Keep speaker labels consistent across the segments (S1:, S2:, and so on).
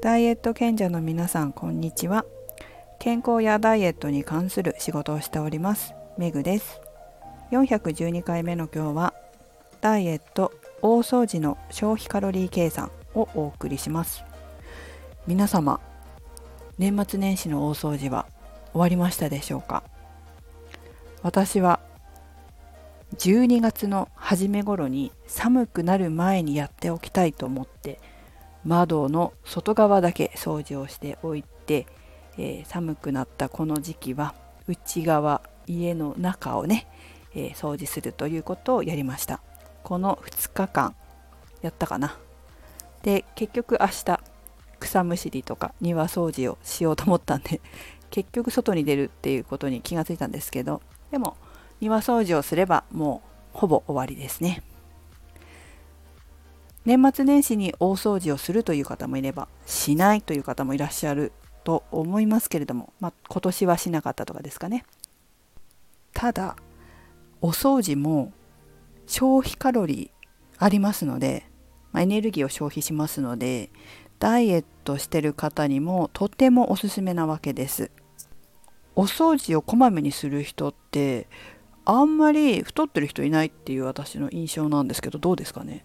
S1: ダイエット賢者の皆さんこんにちは。健康やダイエットに関する仕事をしておりますメグです。412回目の今日はダイエット大掃除の消費カロリー計算をお送りします。皆様年末年始の大掃除は終わりましたでしょうか？私は12月の初め頃に寒くなる前にやっておきたいと思って窓の外側だけ掃除をしておいて、えー、寒くなったこの時期は内側家の中をね、えー、掃除するということをやりました。この2日間やったかな。で結局明日草むしりとか庭掃除をしようと思ったんで 結局外に出るっていうことに気がついたんですけどでも庭掃除をすればもうほぼ終わりですね。年末年始に大掃除をするという方もいればしないという方もいらっしゃると思いますけれども、まあ、今年はしなかったとかですかね。ただお掃除も消費カロリーありますので、まあ、エネルギーを消費しますのでダイエットしてる方にもとてもおすすめなわけです。お掃除をこまめにする人ってあんまり太ってる人いないっていう私の印象なんですけどどうですかね？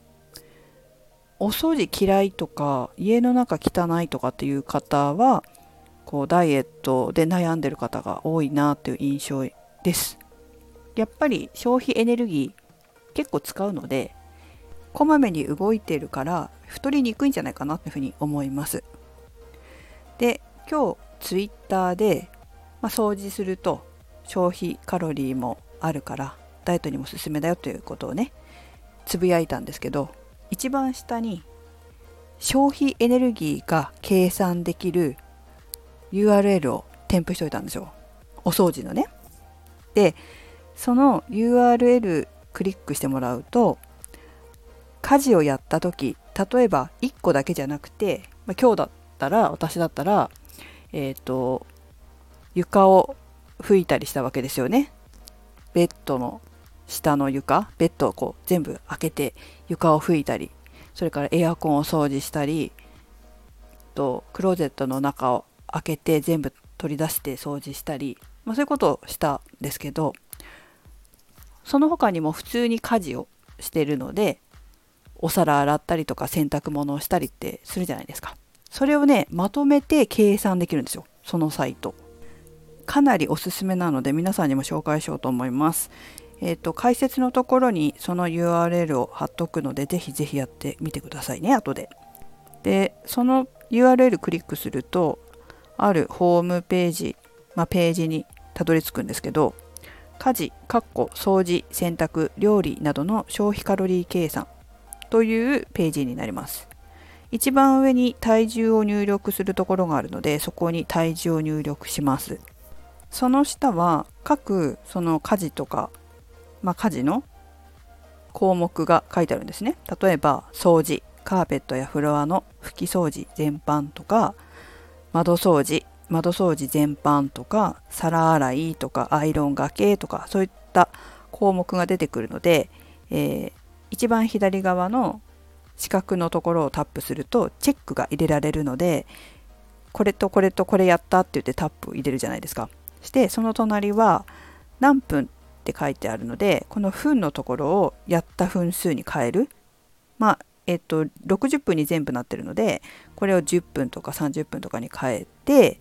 S1: お掃除嫌いとか家の中汚いとかっていう方はこうダイエットで悩んでる方が多いなという印象です。やっぱり消費エネルギー結構使うのでこまめに動いてるから太りにくいんじゃないかなというふうに思います。で今日ツイッターで、まあ、掃除すると消費カロリーもあるからダイエットにもおすすめだよということをねつぶやいたんですけど一番下に消費エネルギーが計算できる URL を添付しておいたんですよ。お掃除のね。でその URL クリックしてもらうと家事をやった時例えば1個だけじゃなくて、まあ、今日だったら私だったらえっ、ー、と床を拭いたりしたわけですよね。ベッドの下の床ベッドをこう全部開けて床を拭いたりそれからエアコンを掃除したりとクローゼットの中を開けて全部取り出して掃除したり、まあ、そういうことをしたんですけどその他にも普通に家事をしてるのでお皿洗ったりとか洗濯物をしたりってするじゃないですか。それをねまとめて計算できるんですよ。そのサイト。かなりおすすめなので皆さんにも紹介しようと思います。えっ、ー、と解説のところにその URL を貼っとくのでぜひぜひやってみてくださいね後で。でその URL クリックするとあるホームページ、まあ、ページにたどり着くんですけど家事、かっこ掃除、洗濯、料理などの消費カロリー計算というページになります。一番上に体重を入力するところがあるのでそこに体重を入力します。その下は各その家事とか、まあ、家事の項目が書いてあるんですね。例えば掃除、カーペットやフロアの拭き掃除全般とか窓掃除、窓掃除全般とか皿洗いとかアイロンがけとかそういった項目が出てくるので、えー、一番左側の四角のところをタップするとチェックが入れられるのでこれとこれとこれやったって言ってタップ入れるじゃないですか。してその隣は何分って書いてあるのでこの分のところをやった分数に変える。まあえっと60分に全部なってるのでこれを10分とか30分とかに変えて、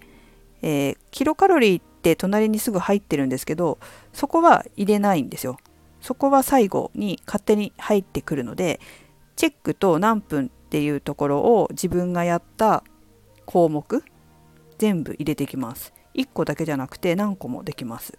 S1: えー、キロカロリーって隣にすぐ入ってるんですけどそこは入れないんですよ。そこは最後に勝手に入ってくるのでチェックと何分っていうところを自分がやった項目全部入れてきます。1個だけじゃなくて何個もできます。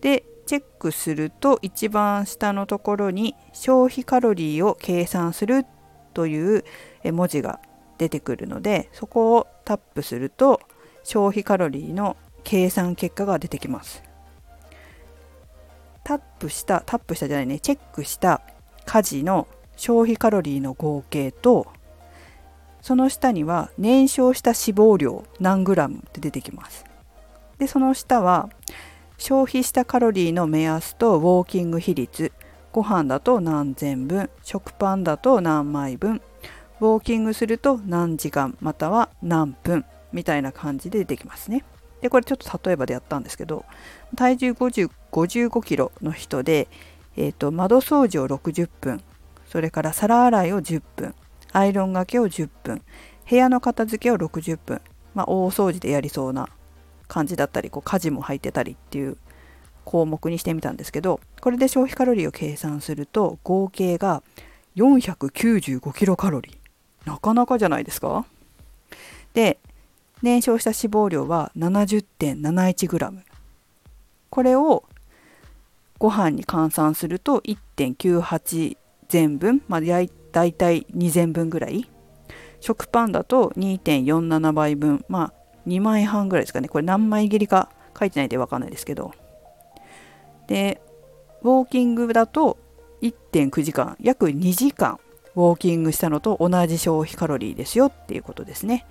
S1: でチェックすると一番下のところに消費カロリーを計算するという文字が出てくるのでそこをタップすると消費カロリーの計算結果が出てきます。タップしたタップしたじゃないねチェックした家事の消費カロリーの合計とその下には燃焼した脂肪量何グラムって出てきます。でその下は消費したカロリーの目安とウォーキング比率ご飯だと何千分食パンだと何枚分ウォーキングすると何時間または何分みたいな感じで出てきますね。でこれちょっと例えばでやったんですけど体重50 55キロの人で、えーと、窓掃除を60分それから皿洗いを10分アイロンがけを10分部屋の片付けを60分、まあ、大掃除でやりそうな感じだったりこう家事も入ってたりっていう項目にしてみたんですけどこれで消費カロリーを計算すると合計が495キロカロリー。なかなかじゃないですか？で燃焼した脂肪量は 70.71g これをご飯に換算すると1.98全分、まあ、だいたい2全分ぐらい。食パンだと2.47倍分。まあ2枚半ぐらいですかね。これ何枚切りか書いてないで分かんないですけど。でウォーキングだと1.9時間約2時間ウォーキングしたのと同じ消費カロリーですよっていうことですね。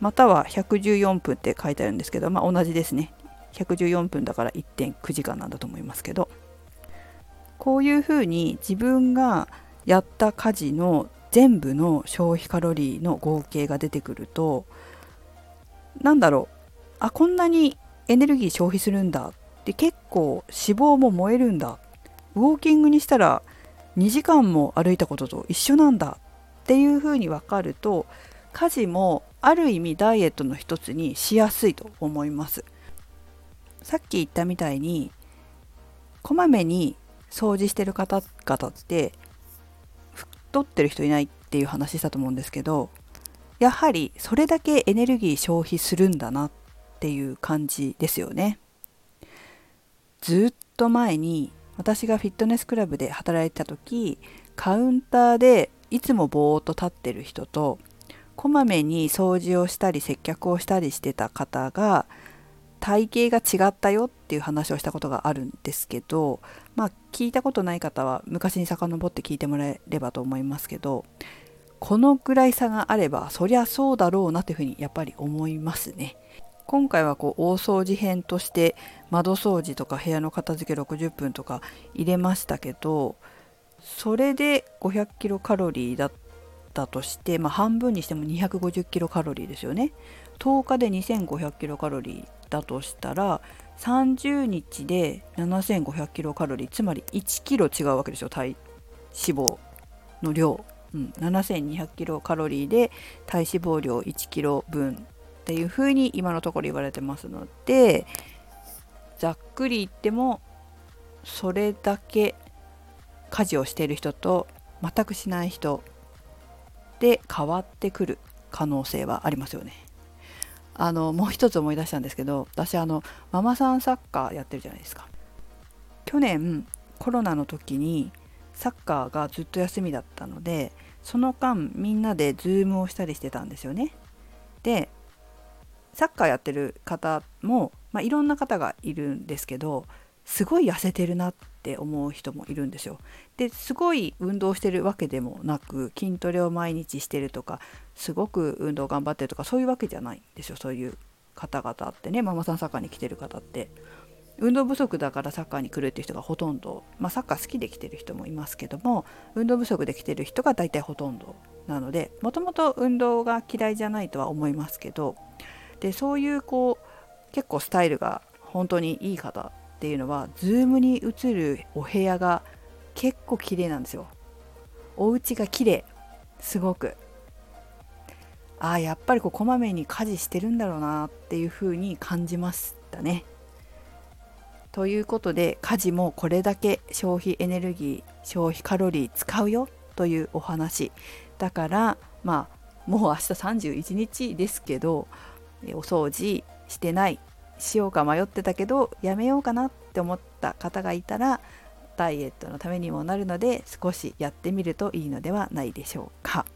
S1: または114分って書いてあるんですけどまあ同じですね。114分だから1.9時間なんだと思いますけど。こういうふうに自分がやった家事の全部の消費カロリーの合計が出てくるとなんだろう。あこんなにエネルギー消費するんだ。で結構脂肪も燃えるんだ。ウォーキングにしたら2時間も歩いたことと一緒なんだ。っていうふうに分かると家事もある意味ダイエットの一つにしやすいと思います。さっき言ったみたいにこまめに掃除してる方々って太ってる人いないっていう話したと思うんですけどやはりそれだけエネルギー消費するんだなっていう感じですよね。ずっと前に私がフィットネスクラブで働いてた時カウンターでいつもぼーっと立ってる人とこまめに掃除をしたり接客をしたりしてた方が体型が違ったよっていう話をしたことがあるんですけどまあ聞いたことない方は昔に遡って聞いてもらえればと思いますけどこのぐらい差があればそりゃそうだろうなというふうにやっぱり思いますね。今回はこう大掃除編として窓掃除とか部屋の片付け60分とか入れましたけどそれで500キロカロリーだったとして、まあ、半分にしても250キロカロリーですよね10日で2500キロカロリーだとしたら30日で7500キロカロリーつまり1キロ違うわけですよ体脂肪の量、うん、7200キロカロリーで体脂肪量1キロ分っていうふうに今のところ言われてますのでざっくり言ってもそれだけ家事をしている人と全くしない人で変わってくる可能性はありますよね。あのもう一つ思い出したんですけど私あのママさんサッカーやってるじゃないですか。去年コロナの時にサッカーがずっと休みだったのでその間みんなでズームをしたりしてたんですよね。でサッカーやってる方も、まあ、いろんな方がいるんですけどすごい痩せてるなって思う人もいるんですよ。ですごい運動してるわけでもなく筋トレを毎日してるとかすごく運動頑張ってるとかそういうわけじゃないんですよそういう方々ってねママさんサッカーに来てる方って。運動不足だからサッカーに来るっていう人がほとんど、まあ、サッカー好きで来てる人もいますけども運動不足で来てる人が大体ほとんどなのでもともと運動が嫌いじゃないとは思いますけどでそういうこう結構スタイルが本当にいい方っていうのはズームに映るお部屋が結構綺麗なんですよ。お家が綺麗すごく。ああやっぱりこうこまめに家事してるんだろうなっていう風に感じましたね。ということで家事もこれだけ消費エネルギー消費カロリー使うよというお話。だからまあもう明日31日ですけどお掃除してないしようか迷ってたけどやめようかなって思った方がいたらダイエットのためにもなるので少しやってみるといいのではないでしょうか。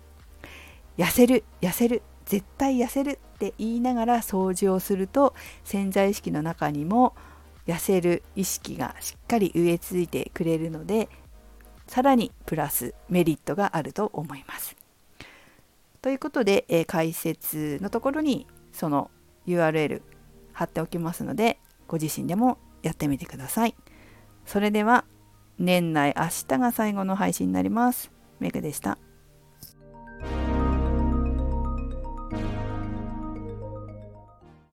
S1: 痩せる痩せる絶対痩せるって言いながら掃除をすると潜在意識の中にも痩せる意識がしっかり植え付いてくれるのでさらにプラスメリットがあると思います。ということで、えー、解説のところにその URL 貼っておきますのでご自身でもやってみてください。それでは年内明日が最後の配信になります。メグでした。